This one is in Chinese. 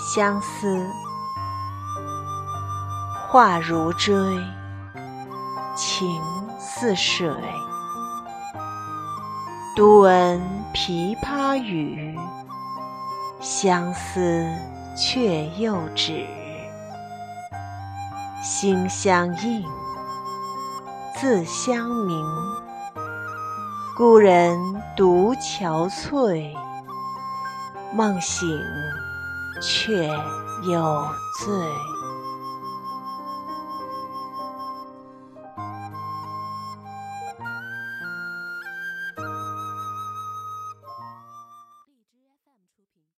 相思，画如锥，情似水。独闻琵琶语，相思却又止。心相印，字相明。故人独憔悴，梦醒却有罪